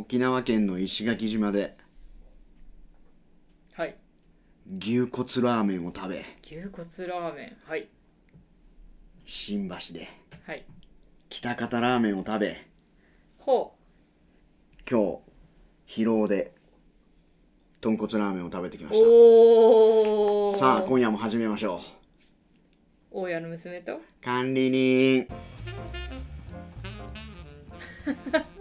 沖縄県の石垣島ではい。牛骨ラーメンを食べ牛骨ラーメン。はい。新橋ではい。北方ラーメンを食べほ今日疲労で豚骨ラーメンを食べてきまうしおおたさあ今夜も始めましょ大家の娘と？う管理人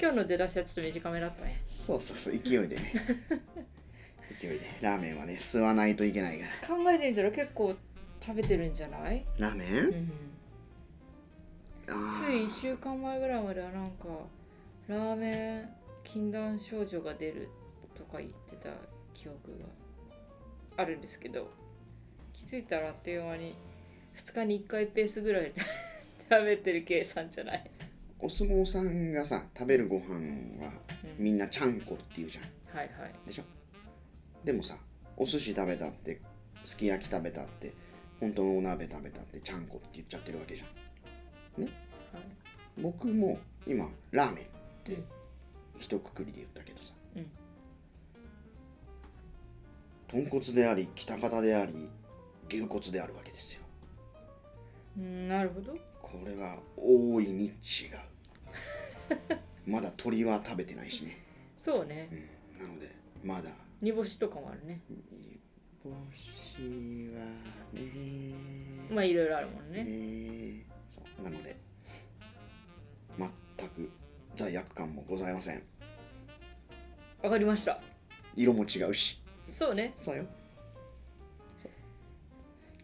今日の出だしはちょっと短めだったね。そうそうそう勢いでね。勢いで。ラーメンはね吸わないといけないから。考えてみたら結構食べてるんじゃない、ラーメン、うん、つい1週間前ぐらいまではなんかラーメン禁断症状が出るとか言ってた記憶があるんですけど気づいたらあっという間に2日に1回ペースぐらいで 食べてる計算じゃない、お相撲さんがさ食べるご飯はうん、みんなちゃんこって言うじゃん。はいはい。でしょ？でもさお寿司食べたってすき焼き食べたって本当のお鍋食べたってちゃんこって言っちゃってるわけじゃん。はい。僕も今ラーメンって一括りで言ったけどさ、うん。豚骨であり北方であり牛骨であるわけですよ。うんなるほどこれは大いに違うまだ鶏は食べてないしね、そうね。うん、なのでまだ。煮干しとかもあるね。煮干しはね。まあいろいろあるもんね。ね。そう。なので全く罪悪感もございません。わかりました。色も違うし。そうね。そうよ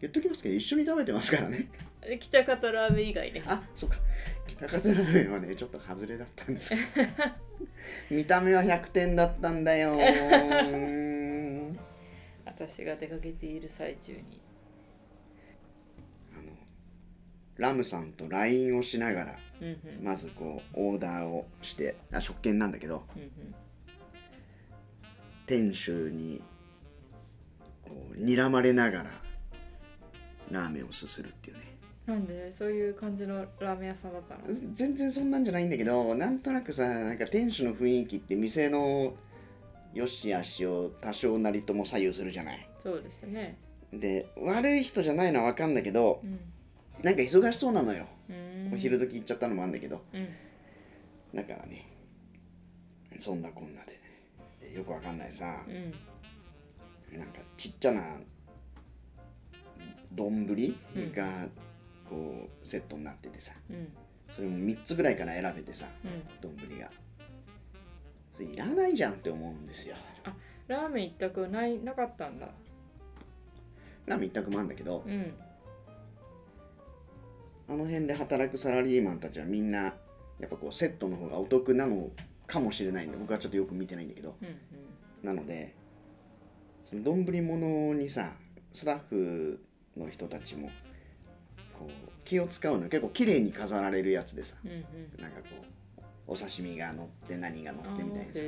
言っときますけど一緒に食べてますからね。で北方ラーメン以外ね。あそうか。北方ラーメンはねちょっと外れだったんです。け ど見た目は100点だったんだよ。私が出かけている最中に。あのラムさんと LINE をしながらうんうん。まずこうオーダーをしてあ食券なんだけどうんうん。店主にこう睨まれながらラーメンをすするっていうね。なんでそういう感じのラーメン屋さんだったの？全然そんなんじゃないんだけどなんとなくさなんか店主の雰囲気って店の良し悪しを多少なりとも左右するじゃない？そうですね。で悪い人じゃないのは分かんだけどうん。なんか忙しそうなのよ、お昼時行っちゃったのもあるんだけど。うん。だからねそんなこんなで。でよくわかんないさ。うん。なんかちっちゃな丼うん。がこうセットになっててさ。うん。それも3つぐらいから選べてさうん。丼が。それいらないじゃんって思うんですよ。ラーメン一択ないなかったんだ。ラーメン一択もあるんだけどうん。あの辺で働くサラリーマンたちはみんなやっぱこうセットの方がお得なのかもしれないんで僕はちょっとよく見てないんだけど。うん。なのでその丼物にさスタッフの人たちもこう気を使うの結構綺麗に飾られるやつでさ。うんうん。なんかこうお刺身が乗って何が乗あってみたいなさ。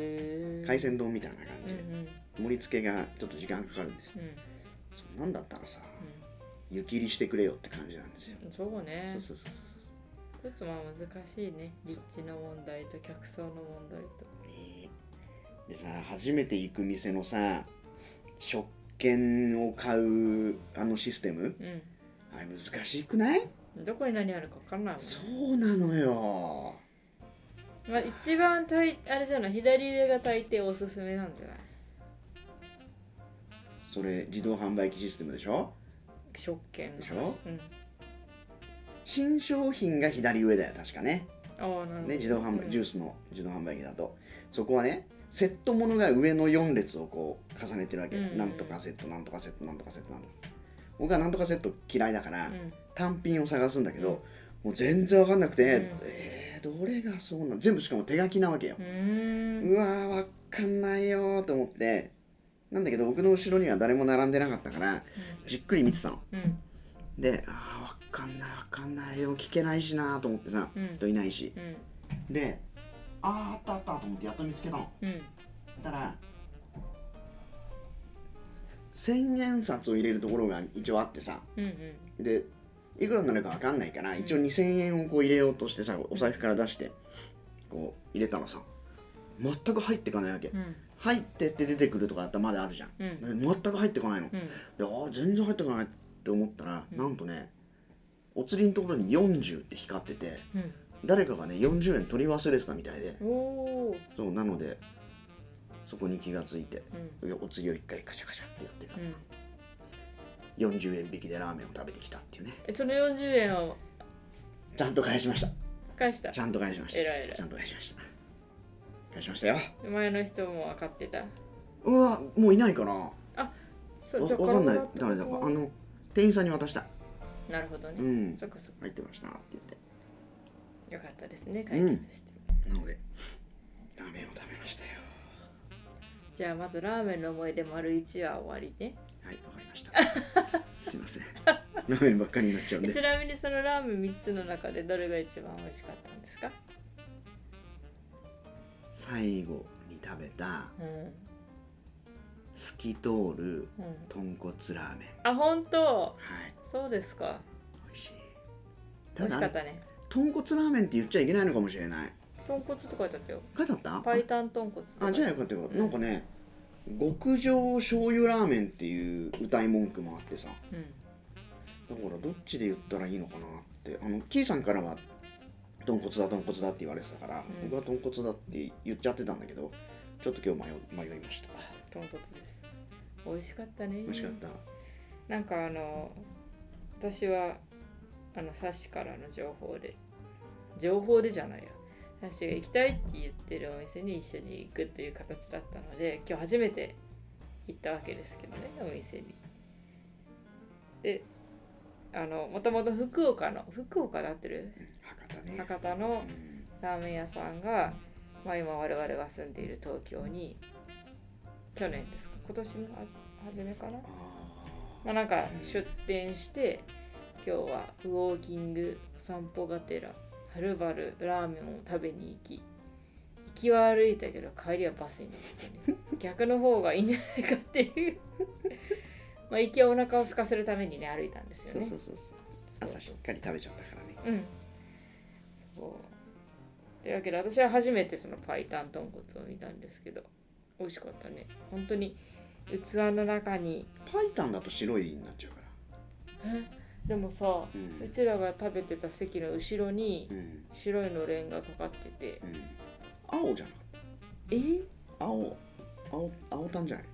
海鮮丼みたいな感じで。うんうん。盛り付けがちょっと時間かかるんですよ。うん。なんだったらさ湯切りしてくれよって感じなんですよ。うんそうね。そうそうそうそう。ちょっとまあ難しいね。立地の問題と客層の問題と。ね。でさ初めて行く店のさ食券を買うあのシステム？うあれ難しくない？んどこに何あるか分かんないね。そうなのよ。まあ一番たいあれじゃない？左上が大抵おすすめなんじゃない？それ自動販売機システムでしょ？食券でしょ？うん。新商品が左上だよ確かね。ああなるほど。ね自動販売、うん。ジュースの自動販売機だと。そこはねセットものが上の4列をこう重ねてるわけ、うん。なんとかセットなんとかセットなんとかセットなんとか僕はなんとかセット嫌いだから、うん。単品を探すんだけど、もう全然わかんなくて、うん。えー、どれがそうなん？全部しかも手書きなわけよ。う、ーん。うわーわかんないよーと思って。なんだけど僕の後ろには誰も並んでなかったからじっくり見てたの。うん。であーわかんないわかんないよ。聞けないしなーと思ってさ、うん。人いないし。うん。であーあったあったと思ってやっと見つけたの。うん。たら千円札を入れるところが一応あってさ。うんうん。でいくらになるかわかんないから一応2000円をこう入れようとしてさお財布から出してこう入れたらさ。全く入ってかないわけ。うん。入ってって出てくるとかだったらまだあるじゃん。うん。全く入ってこないの。うん。であー全然入ってこないって思ったら、うん。なんとねお釣りのところに40って光っててうん誰かがね40円取り忘れてたみたいで。そうなのでそこに気がついてうん。お釣りを一回カシャカシャってやってうん。40円引きでラーメンを食べてきたっていうね。えその40円を？ちゃんと返しました。返した。ちゃんと返しました。えらいえらい。ちゃんと返しました。返しましたよ。前の人も分かってた？うわもういないかな。わそうじゃあわかんない。誰だか。あの店員さんに渡した。なるほどね、うん。そっかそっ入ってましたって言って。かよかったですね解決して、なのでラーメンを食べましたよ。じゃあまずラーメンの思い出丸1は終わりね。はいわかりました。すいません。ラーメンばっかりになっちゃうんで。ちなみにそのラーメン3つの中でどれが一番美味しかったんですか？最後に食べたうん。透き通るうん。豚骨ラーメン。あ本当？はい。そうですか。美味しい。美味しかただったね豚骨ラーメンって言っちゃいけないのかもしれない。豚骨とか書いてあったよ。書いてあった？パイタン豚骨あじゃあよかったよかった、うん。なんかね極上醤油ラーメンっていう歌い文句もあってさ。うん。だからどっちで言ったらいいのかなって。あのキーさんからは豚骨だ豚骨だって言われてたから、うん。僕は豚骨だって言っちゃってたんだけどちょっと今日迷迷いました。豚骨です。美味しかったね。美味しかった、なんかあの私はあのサッシからの情報で。情報でじゃないや。サッシが行きたいって言ってるお店に一緒に行くという形だったので今日初めて行ったわけですけどねお店に。であのもともと福岡の福岡で合ってる？博多ね。博多のうんラーメン屋さんが、まあ、今我々が住んでいる東京に去年ですか？今年の初めかな？あまあ、なんか出店して今日はウォーキングお散歩がてらはるばるラーメンを食べに行き行きは歩いたけど帰りはバスに乗ってね。逆の方がいいんじゃないかっていう。まあ行きはお腹を空かせるためにね歩いたんですよね。そうそうそうそう。朝しっかり食べちゃったからね。うん。そう。というわけで私は初めてそのパイタン豚骨を見たんですけど美味しかったね。本当に器の中にパイタンだと白いになっちゃうから。え？でもさうん。うちらが食べてた席の後ろにうん。白いのれんがかかってて。うん。青じゃなえ？青。青青タンじゃない？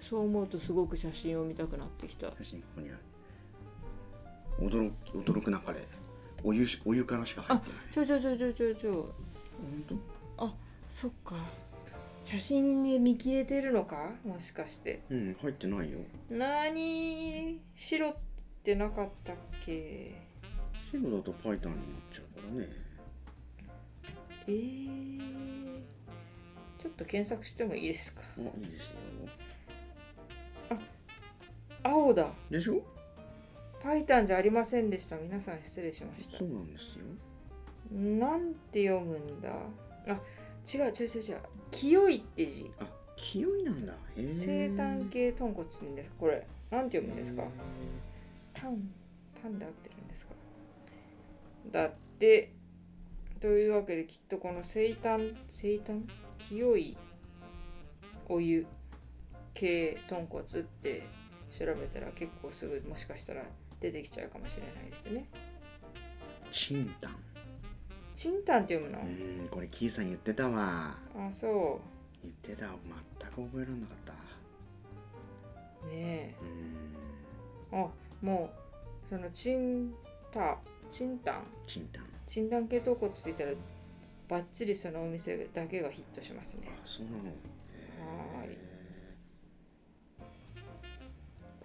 そう思うとすごく写真を見たくなってきた。写真ここにある。驚く驚くなかれ。お湯しお湯からしか入ってない。ちょちょちょちょちょちょ。本当？そっか。写真で見切れてるのか？もしかして。うん入ってないよ。なーに白ってなかったっけ？白だとパイタンになっちゃうからね。えー、ちょっと検索してもいいですか？あいいですよ。青だ。でしょ？パイタンじゃありませんでした。皆さん失礼しました。そうなんですよ。なんて読むんだ？あ違う違う違う違う。清いって字。あ清いなんだ。生誕系豚骨って言うんです。かこれなんて読むんですか？へタンタンで合ってるんですか？だってというわけできっとこの生誕生誕？清いお湯系豚骨って調べたら結構すぐもしかしたら出てきちゃうかもしれないですね。ーチンタンチンタンって読むの、うんこれキーさん言ってたわ。あそ言ってた全く覚えられなかった。うねうん。えあもうそのチンタチンタン？チンタン。チンタン系豚骨って言ったらバッチリそのお店だけがヒットしますね。あそうなの。はーい。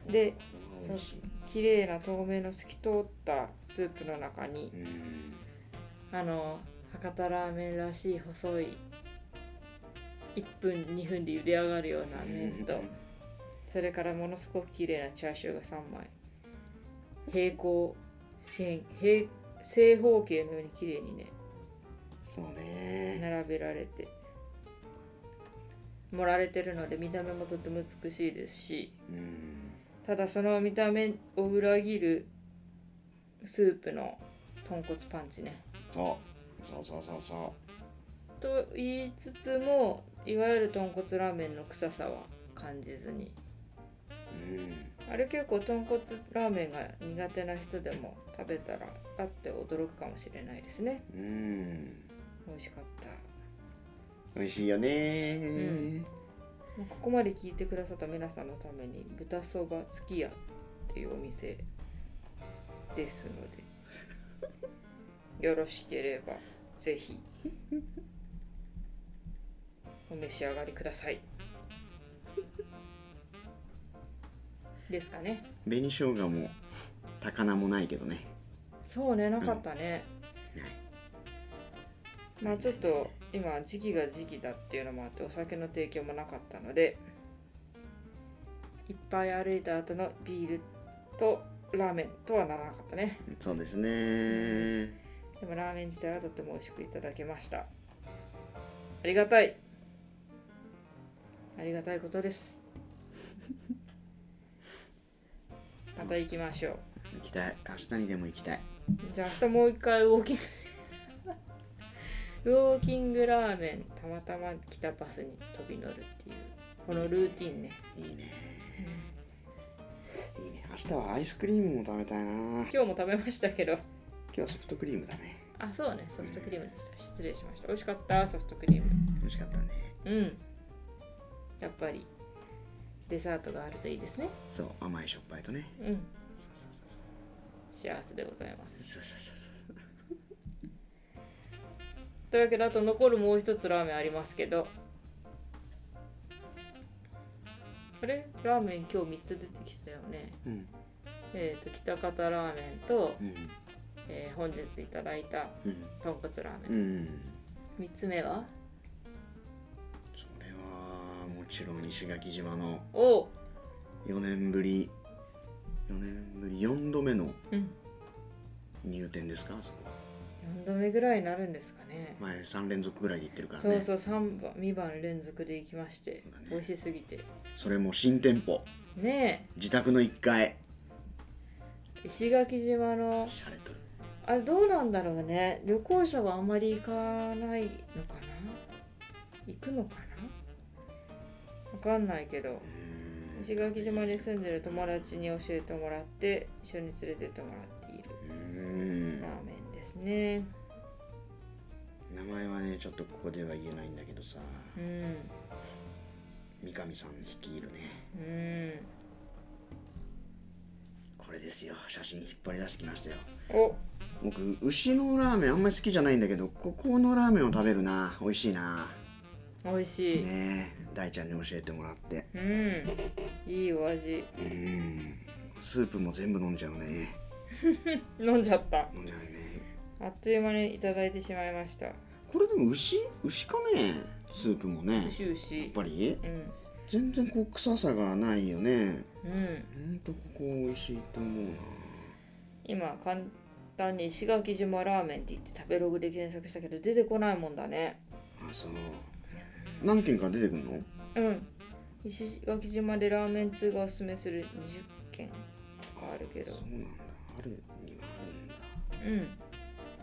へでー美味しい。綺麗な透明の透き通ったスープの中にうん。あの博多ラーメンらしい細い1分2分で茹で上がるような麺とそれからものすごく綺麗なチャーシューが3枚平行四辺平正方形のように綺麗にねそうね。並べられて盛られてるので見た目もとても美しいですしうん。ただその見た目を裏切るスープの豚骨パンチね。そう。そうそうそうそう。と言いつつもいわゆる豚骨ラーメンの臭さは感じずに。うん。あれ結構豚骨ラーメンが苦手な人でも食べたらあって驚くかもしれないですね。うん。美味しかった。美味しいよね。もうここまで聞いてくださった皆さんのために豚そばつき屋っていうお店ですので よろしければぜひ。お召し上がりくださいですかね。紅生姜も高菜もないけどね。そうねなかったね、ない。まあちょっと今時期が時期だっていうのもあってお酒の提供もなかったのでいっぱい歩いた後のビールとラーメンとはならなかったね。そうですね。でもラーメン自体はとっても美味しくいただけました。ありがたい。ありがたいことです また行きましょう。行きたい。明日にでも行きたい。じゃあ明日もう一回ウォーキング。ウォーキングラーメンたまたま来たバスに飛び乗るっていう。このルーティンね。いいね。いいね。明日はアイスクリームも食べたいな。今今日も食べましたけど。日はソフトクリームだね。あそうね。ソフトクリームでした。失礼しました。美味しかった。ソフトクリーム。美味しかったね。うん。やっぱりデザートがあるといいですね。そう甘いしょっぱいとね。うん。そうそうそう幸せでございます。そうそうそうそう。というわけであと残るもう一つラーメンありますけど。あれラーメン今日3つ出てきたよね。うん。えっ、と北方ラーメンと、うん。えー本日いただいたうん。豚骨ラーメン、うん。3つ目は？ちろん石垣島のお。4年ぶり4年ぶり4度目のうん。入店ですかあそこ。4度目ぐらいになるんですかね。前3連続ぐらいで行ってるからそうねそう3番2番連続で行きまして、そうだね。美味しすぎて。それも新店舗。ね自宅の1階。え石垣島の。しゃれとる。あれどうなんだろうね。旅行者はあんまり行かないのかな。行くのかなわかんないけど。石垣島に住んでる友達に教えてもらって一緒に連れてってもらっている。ラーメンですね。名前はねちょっとここでは言えないんだけどさ。うん。三上さん率いるね。うん。これですよ。写真引っ張り出してきましたよ。お。僕牛のラーメンあんまり好きじゃないんだけどここのラーメンを食べるな。美味しいな。美味しい、ね。え大ちゃんに教えてもらって。うん。いいお味。うん。スープも全部飲んじゃうね。飲んじゃった。飲んじゃうね。あっという間にいただいてしまいました。これでも牛？牛かね？スープもね。やっ牛牛ぱり？うん。全然こう臭さがないよね。うん。ほんとここ美味しいと思うな。今簡単に石垣島ラーメンって言って食べログで検索したけど出てこないもんだね。あそう何軒か出てくるの？うん。石垣島でラーメン通がおすすめする20軒があるけど。そうなんだ。あるにはあるんだ。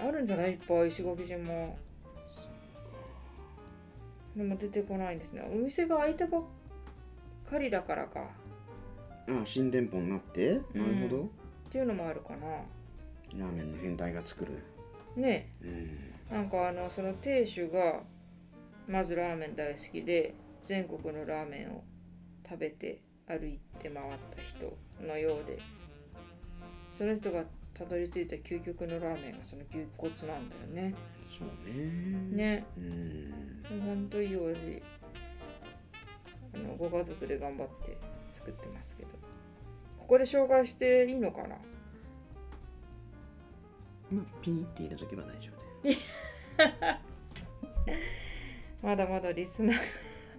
うん。あるんじゃない？いっぱい石垣島でも出てこないんですね。お店が開いたばっかりだからか。あ新店舗になって？なるほど、っていうのもあるかな。ラーメンの変態が作る。ね。うん。なんかあのその亭主がまずラーメン大好きで全国のラーメンを食べて歩いて回った人のようでその人がたどり着いた究極のラーメンがその牛骨なんだよね。そうね。ね。うん。ほんといいお味。あのご家族で頑張って作ってますけど。ここで紹介していいのかな？まあピーって入れとけば大丈夫だよ まだまだリスナー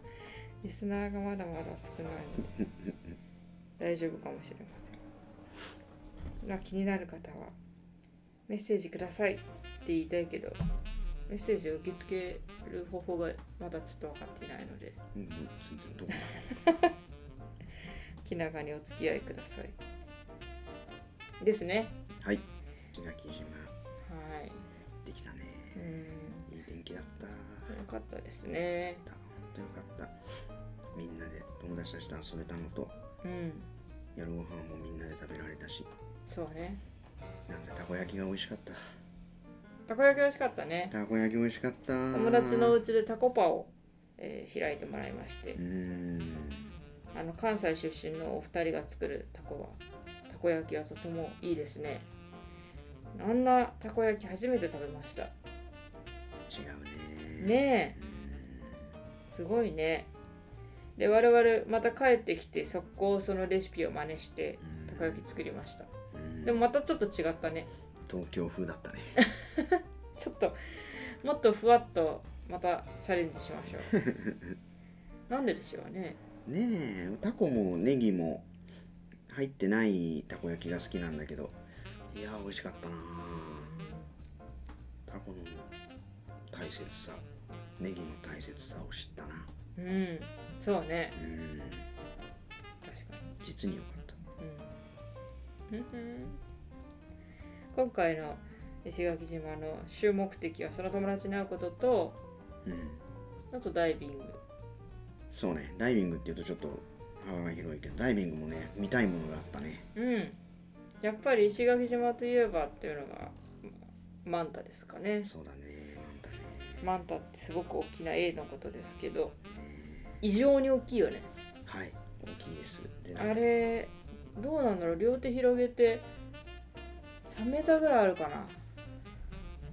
リスナーがまだまだ少ないので大丈夫かもしれません。まあ気になる方はメッセージくださいって言いたいけどメッセージを受け付ける方法がまだちょっと分かっていないのでうんうん全然どこ気長にお付き合いください。ですね。はい石垣島はい。できたねうんかったですね。本当よかった。みんなで友達たちと遊べたのとうん。夜ご飯もみんなで食べられたし。そうね。なんだたこ焼きが美味しかった。たこ焼き美味しかったね。たこ焼き美味しかった。友達のうちでタコパを、えー開いてもらいまして。うーん。あの関西出身のお二人が作るタコはたこ焼きはとてもいいですね。あんなたこ焼き初めて食べました。違うねねえ。すごいね。で我々また帰ってきて速攻そのレシピを真似してうんたこ焼き作りました。うん。でもまたちょっと違ったね。東京風だったね。ちょっともっとふわっとまたチャレンジしましょう。なんででしょうね。ねえタコもネギも入ってないたこ焼きが好きなんだけど。いや美味しかったなタコの大切さネギの大切さを知ったな。うん。そうね。うん。確かに。実に良かった。うんふん今回の石垣島の終目的はその友達に会うこととうん。あとダイビング。そうね。ダイビングっていうとちょっと幅が広いけどダイビングもね見たいものがあったね。うん。やっぱり石垣島といえばっていうのがまマンタですかね。そうだねマンタってすごく大きな A のことですけどね異常に大きいよね。はい大きいです。であれどうなんだろう。両手広げて3メーターぐらいあるかな。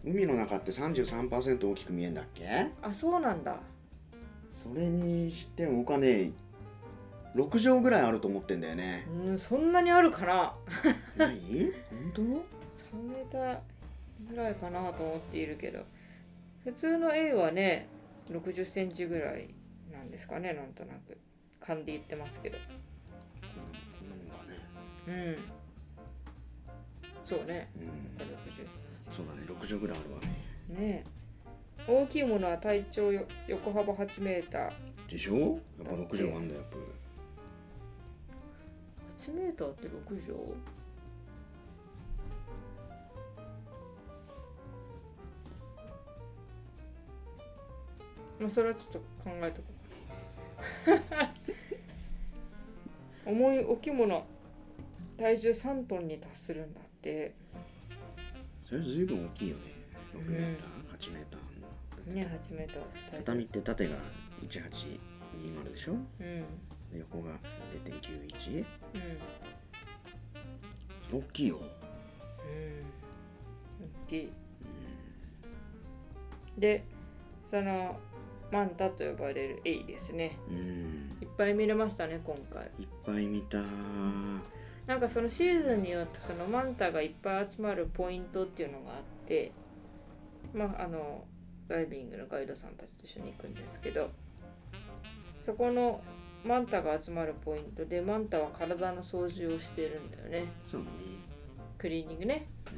海の中って33%大きく見えんだっけ？あそうなんだ。それにしても僕はね6畳ぐらいあると思ってんだよね。うんそんなにあるかな。ない？本3メーターぐらいかなと思っているけど普通の A はね60センチぐらいなんですかねなんとなく。勘で言ってますけど。当こんねうん。そうね。うん。60センそうだね6畳ぐらいあるわね。チねえ。大きいものは体長よ横幅8メーター。でしょ？やっぱ6畳あんだよやっぱ。8メーターって6畳まあそれはちょっと考えとこう。重い置物体重3トンに達するんだって。それずいぶん大きいよね。6メーター、8メーター？あんのね8メーター。畳って縦が1820でしょ？うん。で横が0.91うん。大きいよ、うん。大きい。でそのマンタと呼ばれるエイですね。うん、うんいっぱい見れましたね今回。いっぱい見た。なんかそのシーズンによってそのマンタがいっぱい集まるポイントっていうのがあってまああのダイビングのガイドさんたちと一緒に行くんですけどそこのマンタが集まるポイントでマンタは体の掃除をしてるんだよね。そうね、クリーニングね。うん、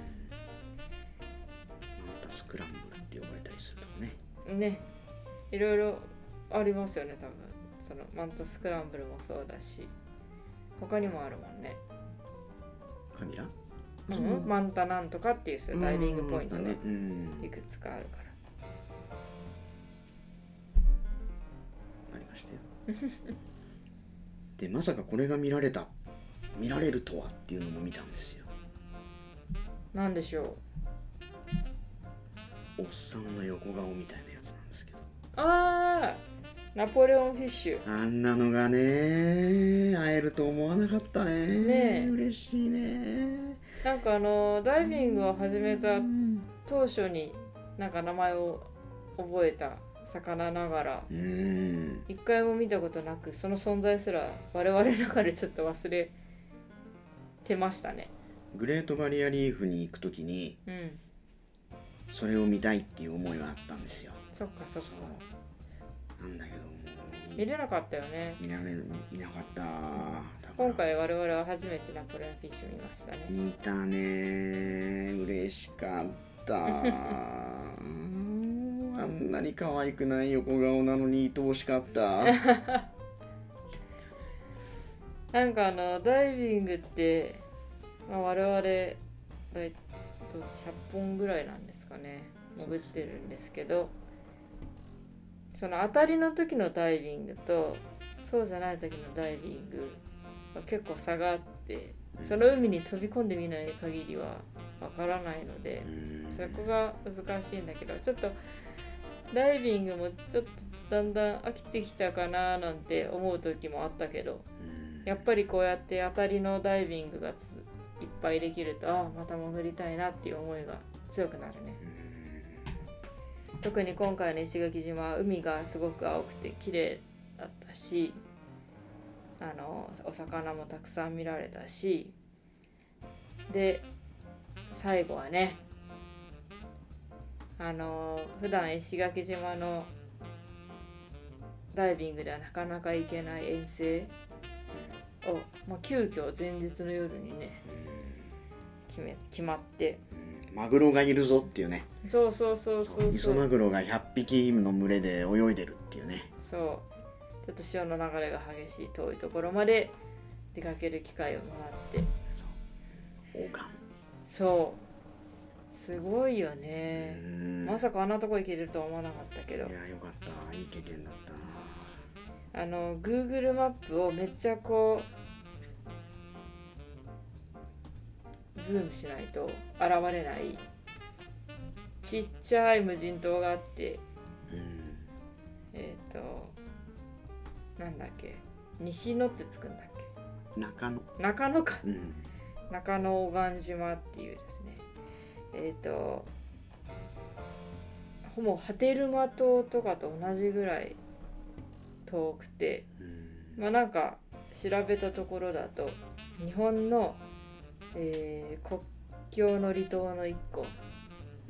またスクランブルって呼ばれたりするとかね。ねいろいろありますよね多分。そのマンタスクランブルもそうだし。他にもあるもんね、カミラうん、マンタなんとかっていうダイビングポイントがいくつかあるから。ありましたよ。でまさかこれが見られた見られるとはっていうのも見たんですよ。なんでしょう。おっさんの横顔みたいなあーナポレオンフィッシュ。あんなのがね会えると思わなかったね。ねえ。嬉しいね。なんかあのダイビングを始めたうん。当初になんか名前を覚えた魚ながらうん一回も見たことなくその存在すら我々の中でちょっと忘れてましたね。グレートバリアリーフに行く時にうん。そそれを見たいっていう思いはあったんですよっかそっか。そうなんだけども。う見れなかったよね。見られいなかった。今回我々は初めてナポレオンフィッシュ見ましたね。見たね。嬉しかった。うん。あんなに可愛くない横顔なのに愛おしかった。なんかあのダイビングって、まあ、我々だいと100本ぐらいなんですかね。潜ってるんですけどその当たりの時のダイビングとそうじゃない時のダイビングは結構差があってその海に飛び込んでみない限りはわからないのでうん。そこが難しいんだけどちょっとダイビングもちょっとだんだん飽きてきたかななんて思う時もあったけどうん。やっぱりこうやって当たりのダイビングがついっぱいできるとああまた潜りたいなっていう思いが強くなるね特に今回の石垣島は海がすごく青くて綺麗だったしあのお魚もたくさん見られたしで最後はねあの普段石垣島のダイビングではなかなか行けない遠征を、まあ、急遽前日の夜にね決め決まってマグロがいるぞっていうね。そうそうそうそう磯そう。マグロが100匹の群れで泳いでるっていうね。そう。ちょっと潮の流れが激しい遠いところまで出かける機会をもらって。王冠。そう。すごいよね、うん。まさかあんなとこ行けるとは思わなかったけど。いやよかった。いい経験だった。なあの Google マップをめっちゃこうズームしないと現れないちっちゃい無人島があってうんえっ、となんだっけ西野ってつくんだっ中野。け中野か。うん。中野小岸島っていうですね。えっ、とほぼ波照間島とかと同じぐらい遠くてうん。まあなんか調べたところだと日本の、えー国境の離島の一個。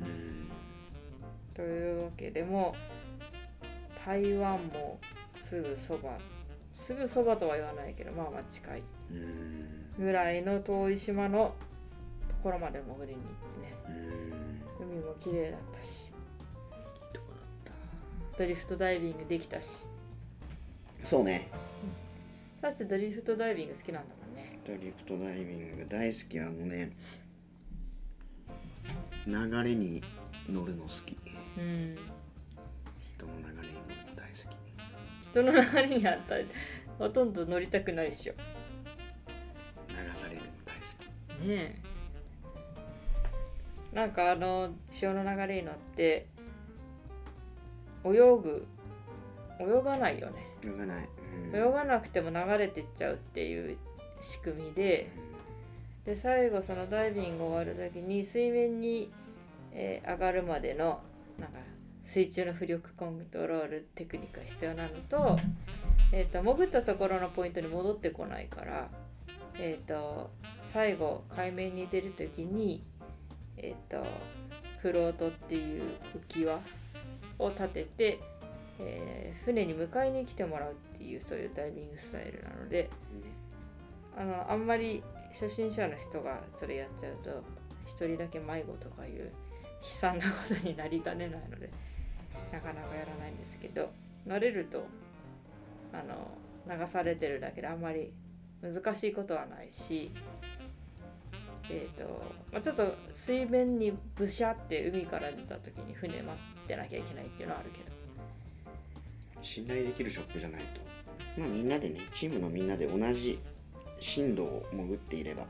うんというわけでも台湾もすぐそば。すぐそばとは言わないけどまあまあ近い。うんぐらいの遠い島のところまで潜りに行ってね。うん海も綺麗だったし。いいとこだっドリフトダイビングできたし。たそうね。だってドリフトダイビング好きなんだもん。ねドリフトダイビング大好きあのね。流れに乗るの好き。うん人の流れに乗るの大好き。人の流れにあったらほとんど乗りたくないっしょ。流されるの大好き。ねえ。なんかあの潮の流れに乗って泳ぐ泳がないよね。泳がない、うん、泳がなくても流れてっちゃうっていう仕組みでで最後そのダイビング終わる時に水面に、えー上がるまでのなんか水中の浮力コントロールテクニックが必要なのと,、えー、と潜ったところのポイントに戻ってこないから、えー、と最後海面に出る時に、えー、とフロートっていう浮き輪を立てて、えー船に迎えに来てもらうっていうそういうダイビングスタイルなのであのあんまり初心者の人がそれやっちゃうと一人だけ迷子とかいう悲惨なことになりかねないのでなかなかやらないんですけど慣れるとあの流されてるだけであんまり難しいことはないしえーとまあ、ちょっと水面にブシャって海から出た時に船待ってなきゃいけないっていうのはあるけど。信頼できるショップじゃないと。まあみんなでねチームのみんなで同じ深度を潜っていれば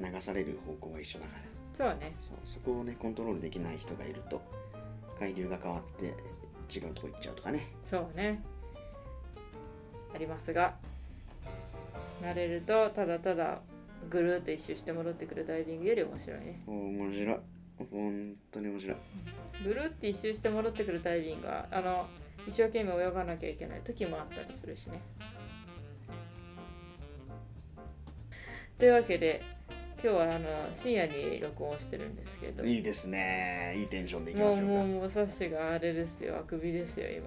流される方向は一緒だから。そうね。そう。そこをねコントロールできない人がいると海流が変わって違うとこ行っちゃうとかね。そうね。ありますが慣れるとただただぐるーっと一周して戻ってくるダイビングより面白いね。面白い。本当に面白い。ぐるーって一周して戻ってくるダイビングはあの一生懸命泳がなきゃいけない時もあったりするしねというわけで今日はあの深夜に録音してるんですけど。いいですね。いいテンションでいきましょうか。もうもうもうサッシがあれですよあくびですよ今違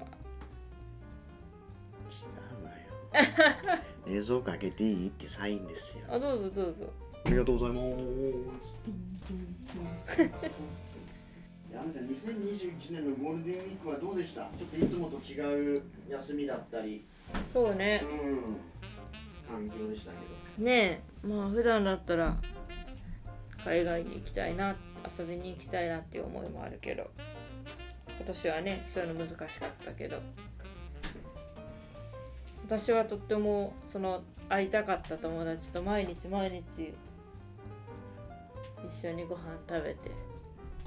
うわよ冷蔵庫開けていいってサインですよあどうぞどうぞありがとうございます山ちゃん2021年のゴールデンウィークはどうでしたちょっといつもと違う休みだったりそうねうん環境でしたけどねえまあ普段だったら海外に行きたいな遊びに行きたいなっていう思いもあるけど今年はねそういうの難しかったけど私はとってもその会いたかった友達と毎日毎日一緒にご飯食べて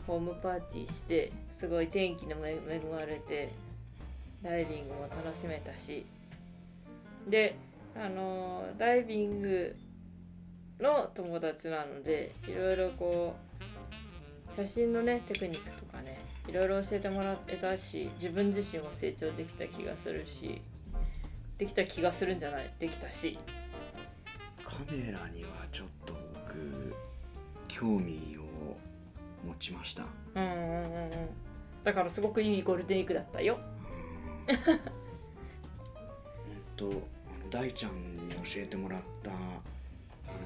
ホームパーティーしてすごい天気に恵まれてダイビングも楽しめたしであのダイビングの友達なのでいろいろこう写真のねテクニックとかねいろいろ教えてもらってたし自分自身も成長できた気がするしできた気がするんじゃないできたし。カメラにはちょっと僕興味を持ちました。うんうんうんうん。だからすごくいいゴールデンウィークだったよ。うん。と大ちゃんに教えてもらったあの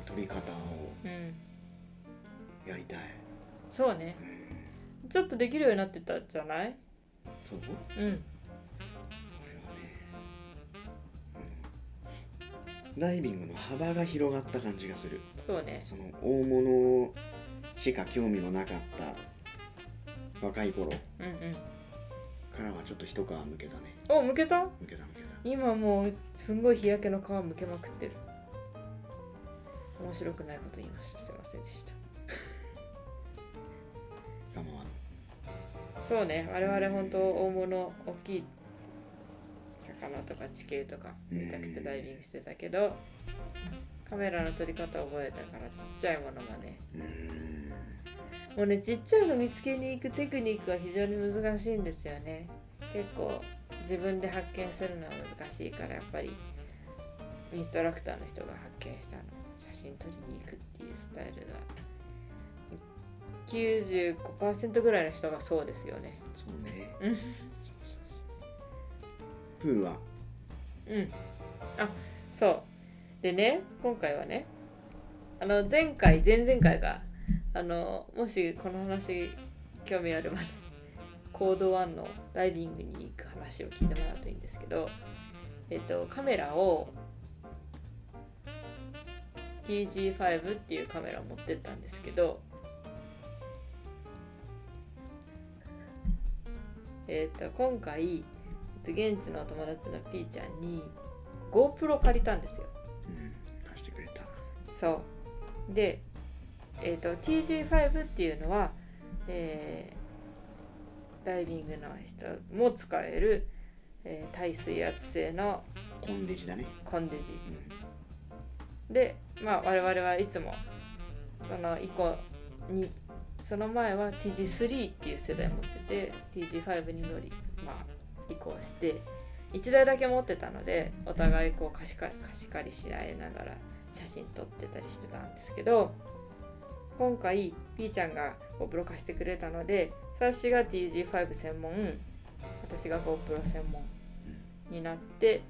撮り方をうんやりたい、そうね。うん、ちょっとできるようになってたじゃない？そう？こうん。れはね、うん、ダイビングの幅が広がった感じがする。そうね。その大物しか興味のなかった若い頃うんうん。からはちょっと一皮むけたね。お向けた？むけたむけた今もうすんごい日焼けの皮むけまくってる。面白くないこと言いました。すいませんでした。そうね。我々本当大物大きい魚とか地形とか見たくてダイビングしてたけどカメラの撮り方覚えたからちっちゃいものがね。もうねちっちゃいの見つけに行くテクニックは非常に難しいんですよね。結構自分で発見するのは難しいからやっぱりインストラクターの人が発見したの写真撮りに行くっていうスタイルが95%ぐらいの人がそうですよね。そうねプーはうん。あそうでね今回はねあの前回前々回があのもしこの話興味あるまでコード1のダイビングに行く話を聞いてもらうといいんですけどえっとカメラを TG5 っていうカメラを持ってったんですけどえっと今回現地のお友達の P ちゃんに GoPro 借りたんですよ。うん貸してくれた。そう。で、えー、と TG5 っていうのは、えーダイビングの人も使える、えー耐水圧性のコンデジだね。コンデジ。うん。でまあ我々はいつもその以降にその前は TG3 っていう世代持ってて TG5 に乗りまあ移行して1台だけ持ってたのでお互いこう貸し借り貸し借りし合いながら写真撮ってたりしてたんですけど今回 P ちゃんが GoPro 貸してくれたので私が TG5 専門私が GoPro 専門になって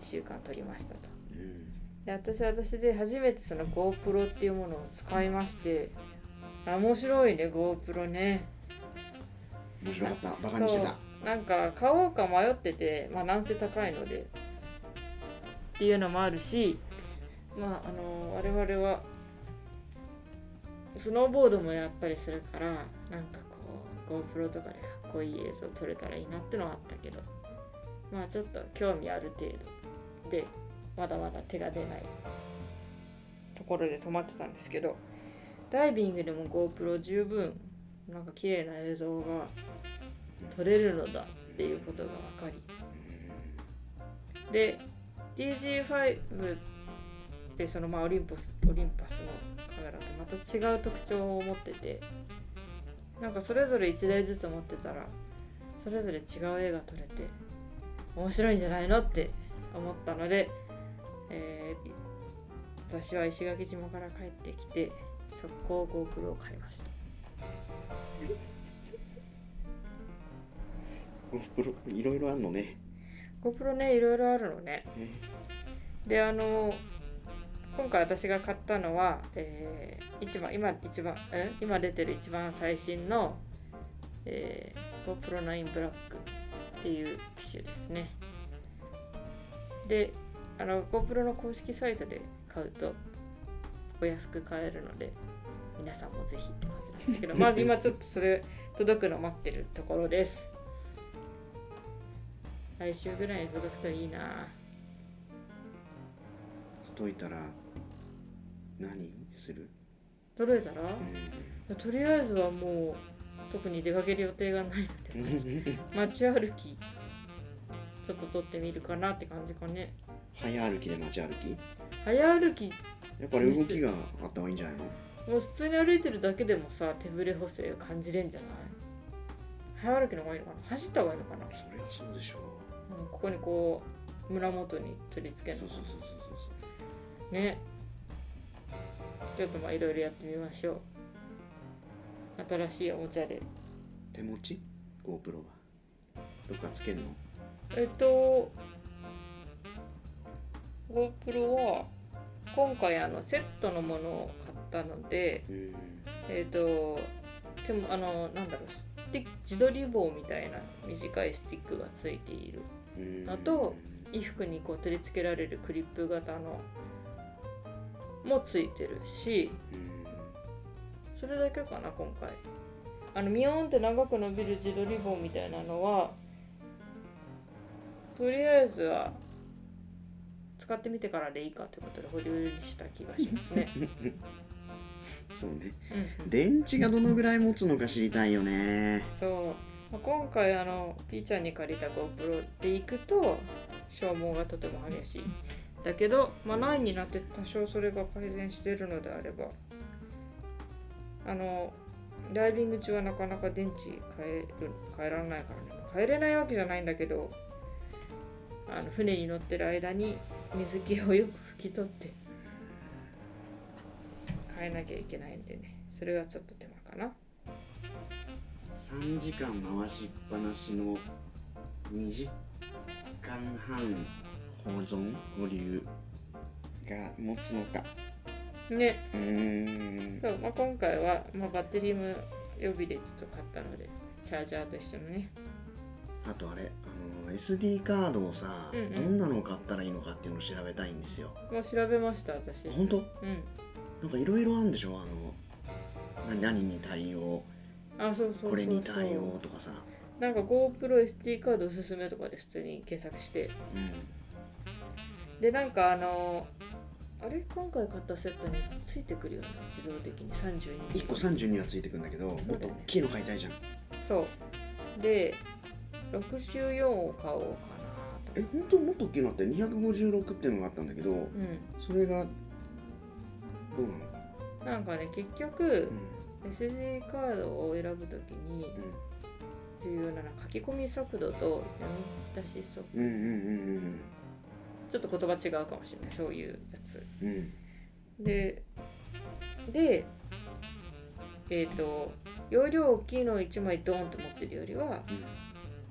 1週間撮りましたと。うん。で私は私で初めてその GoPro っていうものを使いましてあ面白いね GoPro ね。面白かったバカにしてた。なんか買おうか迷っててまあなんせ高いのでっていうのもあるしまああの我々はスノーボードもやったりするからなんかこう GoPro とかでかっこいい映像撮れたらいいなってのはあったけどまあちょっと興味ある程度でまだまだ手が出ないところで止まってたんですけどダイビングでも GoPro 十分なんか綺麗な映像が撮れるのだっていうことが分かりで DG5 ってそのまあオリンポスオリンパスのカメラとまた違う特徴を持っててなんかそれぞれ1台ずつ持ってたらそれぞれ違う絵が撮れて面白いんじゃないのって思ったので、えー私は石垣島から帰ってきて速攻 GoPro を買いました。GoPro いろいろあんのね。GoPro ねいろいろあるのね。ね。であの今回私が買ったのは、えー一番今一番え今出てる一番最新の、えー GoPro 9 Black っていう機種ですね。であの GoPro の公式サイトで買うとお安く買えるので皆さんもぜひって感じなんですけどまあ今ちょっとそれ届くの待ってるところです来週ぐらいに届くといいな届いたら何する、届いたら？うとりあえずはもう特に出かける予定がないのでん、街歩きちょっと撮ってみるかなって感じかね。早歩きで街歩き？早歩き。やっぱり動きがあった方がいいんじゃないの？もう普通に歩いてるだけでもさ手ぶれ補正感じれんじゃない？早歩きの方がいいのかな？走った方がいいのかな、それはそうでしょう。ん、ここにこう胸元に取り付けるのうそうそうそうそうそうね。ちょっとまあいろいろやってみましょう。新しいおもちゃで。手持ち？GoPro は。どっかつけるの？えっと GoPro は今回あのセットのものを買ったのでうんえっとでもあのなんだろうスティック自撮り棒みたいな短いスティックがついている。うんあと衣服にこう取り付けられるクリップ型のもついてるしうん。それだけかな今回。あのミヨーンって長く伸びる自撮り棒みたいなのはとりあえずは使ってみてからでいいかということで保留にした気がしますね、そうね。うんうん、電池がどのぐらい持つのか知りたいよね。そう、まあ、今回あのピーちゃんに借りた GoPro で行くと消耗がとても激しいだけど、まあ、9になって多少それが改善してるのであればあのダイビング中はなかなか電池変える変えられないからね。変えれないわけじゃないんだけどあの船に乗ってる間に水気をよく拭き取って変えなきゃいけないんでね。それがちょっと手間かな。3時間回しっぱなしの2時間半保存保留が持つのか。ね。うーん。そう、まあ、今回は、まあ、バッテリーも予備でちょっと買ったのでチャージャーと一緒のね。あとあれあの SD カードをさ、うんうん。どんなのを買ったらいいのかっていうのを調べたいんですよ。もう調べました私。本当？うん。なんかいろいろあるんでしょ？あの何何に対応？あそうそう。これに対応とかさ。なんか GoProSD カードおすすめとかで普通に検索して。うんでなんかあのあれ？今回買ったセットについてくるよね。自動的に。32 1個32はついてくんだけどもっと大きいの買いたいじゃん。そう。で64を買おうかなえと本当もっと大きいのあって256っていうのがあったんだけどうん。それがどうなのか。なんかね結う局ん SD カードを選ぶときに重要なのは書き込み速度と読み出し速度。うんうんうんちょっと言葉違うかもしれない。そういうやつ。うん。うんででえっ、と容量大きいのを1枚ドーンと持ってるよりは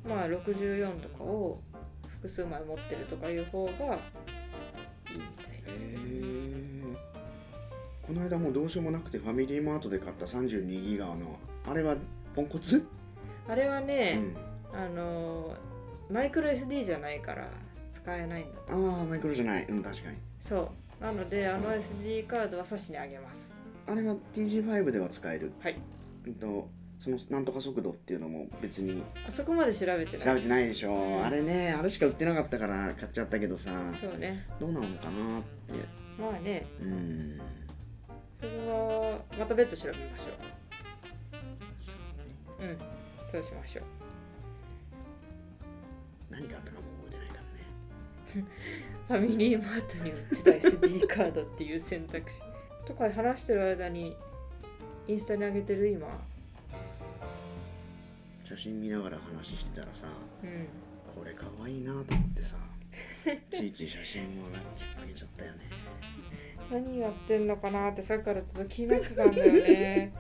まあ64とかを複数枚持ってるとかいう方がいいみたいへです。けどえこの間もうどうしようもなくてファミリーマートで買った32ギガのあれはポンコツ、あれはうね、ん、あのマイクロ SD じゃないから使えないんだ。ああマイクロじゃない。うん確かに。そう。なのであの SD カードは差しにあげます。あれは TG5 では使える？はい。うんとそのなんとか速度っていうのも別に。あそこまで調べてない。調べてないでしょ、うんあれねあれしか売ってなかったから買っちゃったけどさ。そうね。どうなのかなって。まあね。うん。それはまた別途調べましょう。うん。そうしましょう。何があったかも ファミリーマートに売ってた SD カードっていう選択肢。とか話してる間にインスタに上げてる今。写真見ながら話してたらさうん。これかわいいなと思ってさついつい写真もあげちゃったよね。何やってんのかなってさっきからずっと気になってたんだよね。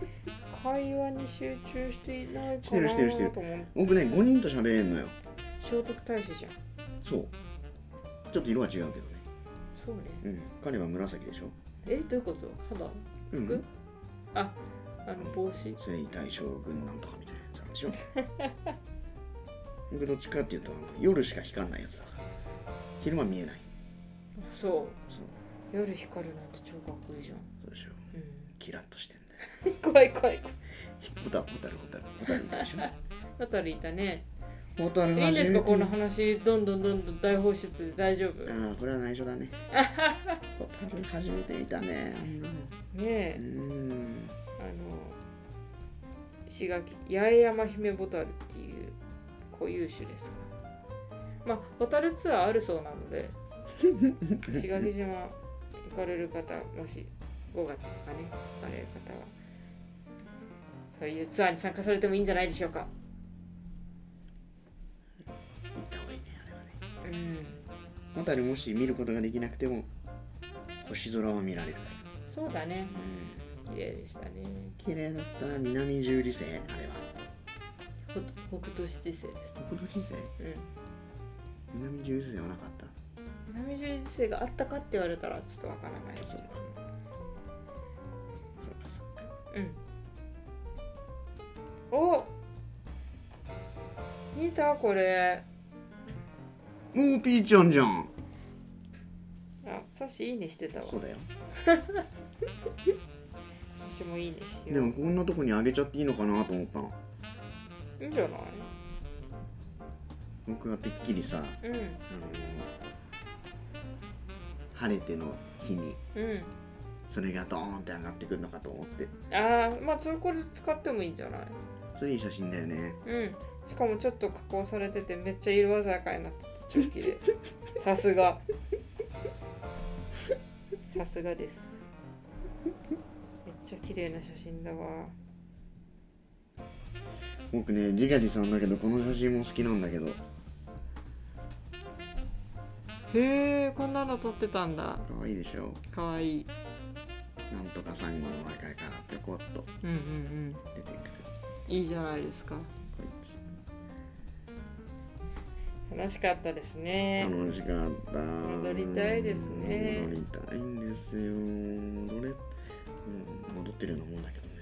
会話に集中していないかなしてるしてるしてると思って。僕ね5人と喋れんのよ聖徳太子じゃんそうちょっと色は違うけどね。そうね。うん。彼は紫でしょ。えどういうこと？肌？うん。服？ああの帽子？征夷大将軍なんとかみたいなやつでしょ。僕どっちかっていうと夜しか光んないやつだから。昼間見えない。そう。そう。夜光るなんて超かっこいいじゃん。そうでしょ。うん。キラッとしてんだよ。怖い怖い怖い。ホタホタルホタルホタルいたでしょ。あたりいたねホタルいいんですか？この話どんどんどんどん大放出で大丈夫？ねああこれは内緒だね。ホタル初めて見たねあんなのうえ。ーん。あの石垣八重山姫ボタルっていう固有種ですから。まあボタルツアーあるそうなので 石垣島行かれる方もし5月とかね行かれる方は。そういうツアーに参加されてもいいんじゃないでしょうかうん。ホタルもし見ることができなくても星空は見られる。そうだね。うん。綺麗でしたね。綺麗だった南十字星あれは。ほ北斗七星です。北斗七星？うん。南十字星はなかった？南十字星があったかって言われたらちょっとわからない。ですけどそうか。そうか。うん。お見たこれもうピーちゃんじゃん。あサシいいねしてたわ。そうだよ。私もいいねしでよう。もこんなとこにあげちゃっていいのかなと思ったの。いいんじゃない？僕はてっきりさ、あのうん晴れての日にうん。それがドーンって上がってくるのかと思って。ああまあそれこれ使ってもいいんじゃない？それいい写真だよね。うん。しかもちょっと加工されててめっちゃ色鮮やかになってて超綺麗さすが。さすがです。めっちゃ綺麗な写真だわ。僕ね自画自賛だけどこの写真も好きなんだけど。へえこんなの撮ってたんだ。可愛いでしょ。かわい。いなんとかサンゴの中からぴょこっと。うんうんうん。出てくる。いいじゃないですか。こいつ楽しかったですね。楽しかった。戻りたいですね。戻りたいんですよ。戻れ、うん、戻ってるようなもんだけどね。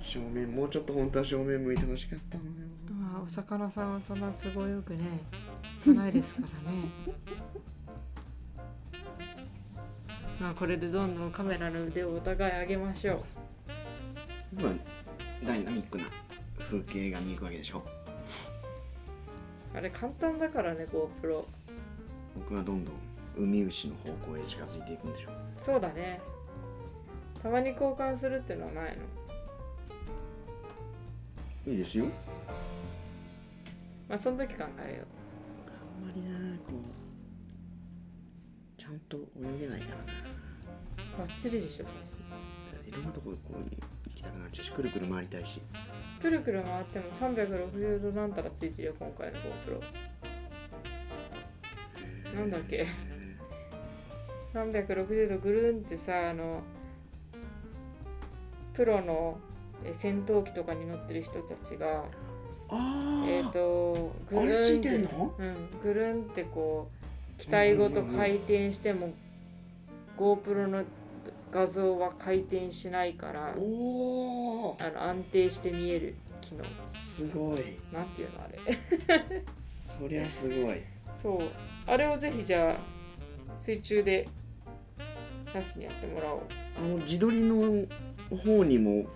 正面もうちょっと本当は正面向いてほしかったのよ。まあお魚さんはそんな都合よくねないですからね。まあこれでどんどんカメラの腕をお互い上げましょう。まあダイナミックな？風景画に行くわけでしょ。あれ簡単だからね GoPro 僕はどんどん海牛の方向へ近づいていくんでしょ。そうだね。たまに交換するってのはないの？いいですよ。まあその時考えよあんまりなこうちゃんと泳げないからな。うバッチリでしょいろんなとここう行きたくなっちゃうしくるくる回りたいし。くるくる回っても360度なんたらついてるよ今回の GoPro なんだっけ？360度ぐるんってさあのプロのえ戦闘機とかに乗ってる人たちがえっ、とぐるんってうん、ぐるんってこう機体ごと回転しても GoPro の画像は回転しないからおおあの安定して見える機能。すごい。なんていうのあれ。そりゃすごい。そう。あれをぜひじゃあ水中でなしにやってもらおう。あの自撮りの方にも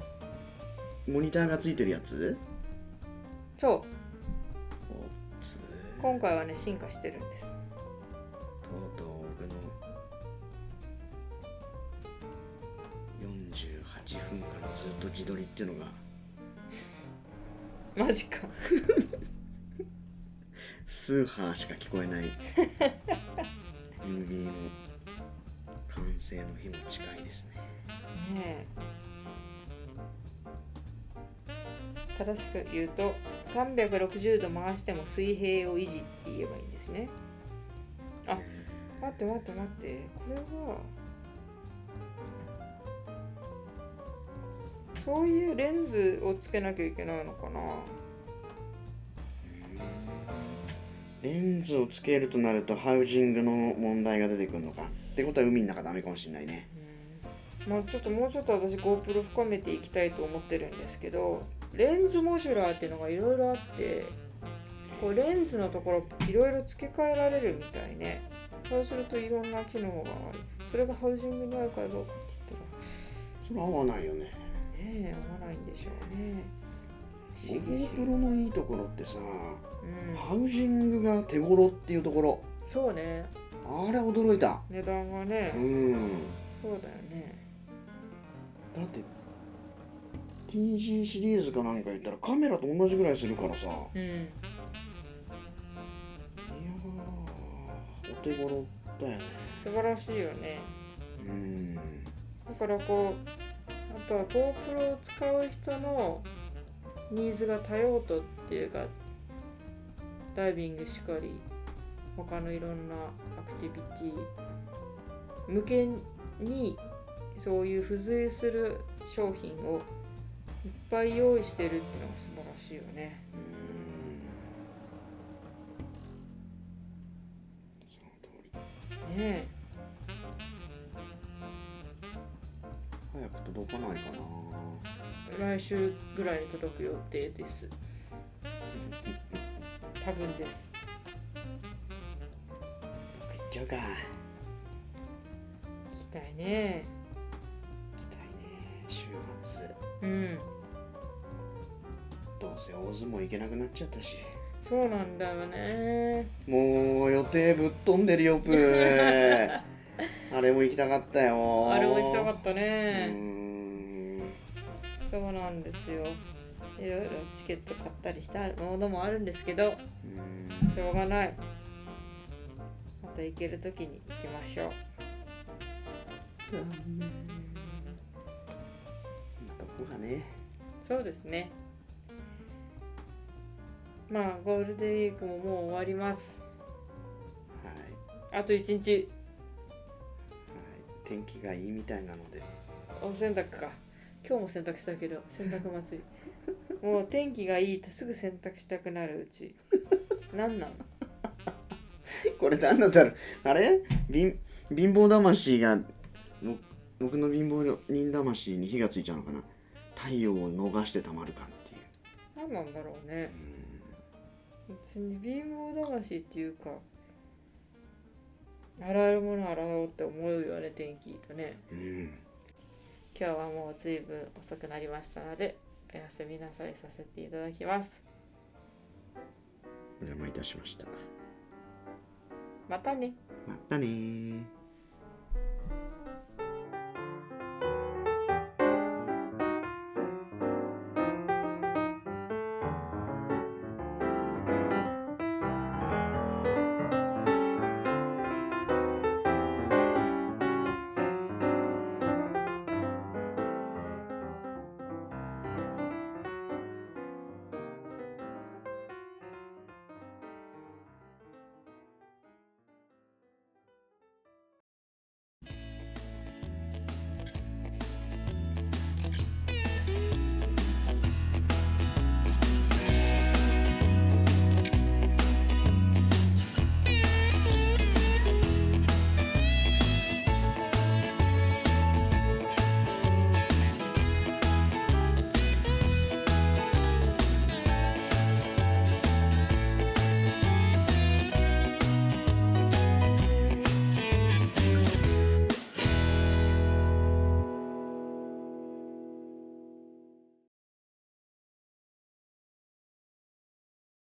モニターがついてるやつ？そう。今回はね進化してるんです分間ずっと自撮りっていうのが。マジか。スーハーしか聞こえない。MV の完成の日も近いですね。ねえ。正しく言うと360度回しても水平を維持って言えばいいんですね。あ待って待って待って。これはそういうレンズをつけなきゃいけないのかな。レンズをつけるとなるとハウジングの問題が出てくるのか。ってことは海の中ダメかもしれないね。うん。まあちょっともうちょっと私 GoPro 深めていきたいと思ってるんですけどレンズモジュラーっていうのがいろいろあってこうレンズのところいろいろ付け替えられるみたいね。そうするといろんな機能がある。それがハウジングに合うかどうかってそれ合わないよね。言ったらねえ合わないんでしょうね。不思議不 GoPro 思議のいいところってさ、うん。ハウジングが手頃っていうところ。そうね。あれ驚いた。値段がね、うん。そうだよね。だって TG シリーズかなんか言ったらカメラと同じぐらいするからさ。いやうんーお手頃だよね。素晴らしいよね。うん。だからこうあとは GoPro を使う人のニーズが多用途っていうかダイビングしかり他のいろんなアクティビティ向けにそういう付随する商品をいっぱい用意してるっていうのが素晴らしいよね。その通りね早く届かないかな。え来週ぐらいに届く予定です。多分です。どっか行っちゃうか。行行きたいね。きたいね。週末。うん。どうせ大相撲行けなくなっちゃったし。そうなんだよね。もう予定ぶっ飛んでるよプー あれも行きたかったよ。あれも行きたかったね。ん。そうなんですよ。いろいろチケット買ったりしたものもあるんですけどしょうがない。また行ける時に行きましょう。どこがねそうですね。まあゴールデンウィークももう終わります。はい、あと1日。はい、天気がいいみたいなので。お洗濯か。今日も洗濯したけど洗濯祭り もう天気がいいとすぐ洗濯したくなるうち。なんなん？これ何なんだろうあれ？貧貧乏魂がぼ僕の貧乏人魂に火がついちゃうのかな？太陽を逃してたまるかっていう。何なんだろうね。う別に貧乏魂っていうか洗えるもの洗おうって思うよね天気いいとね。んうん。今日はもう随分遅くなりましたのでおやすみなさいさせていただきます。お邪魔いたしました。またね。またねー